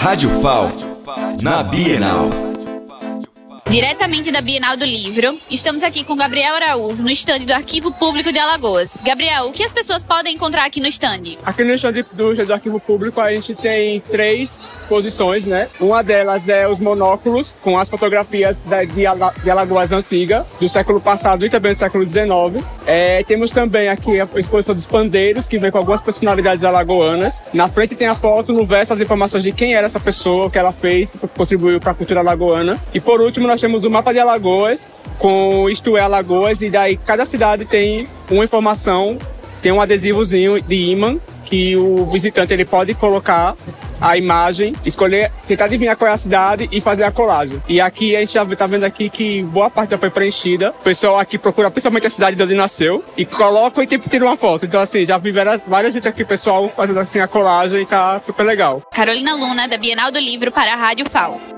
Rádio FAL, na Bienal. Diretamente da Bienal do Livro, estamos aqui com Gabriel Araújo, no estande do Arquivo Público de Alagoas. Gabriel, o que as pessoas podem encontrar aqui no estande? Aqui no estande do, do Arquivo Público a gente tem três exposições, né? Uma delas é os monóculos, com as fotografias da, de, de Alagoas antiga, do século passado e também do século XIX. É, temos também aqui a exposição dos pandeiros, que vem com algumas personalidades alagoanas. Na frente tem a foto, no verso as informações de quem era essa pessoa, o que ela fez, contribuiu para a cultura alagoana. E por último, nós temos o mapa de Alagoas, com Isto é Alagoas, e daí cada cidade tem uma informação, tem um adesivozinho de imã que o visitante ele pode colocar a imagem, escolher, tentar adivinhar qual é a cidade e fazer a colagem. E aqui a gente já tá vendo aqui que boa parte já foi preenchida. O pessoal aqui procura principalmente a cidade de onde nasceu e coloca e tipo tira uma foto. Então assim, já vi várias, várias gente aqui, pessoal, fazendo assim a colagem e tá super legal. Carolina Luna, da Bienal do Livro para a Rádio FAO.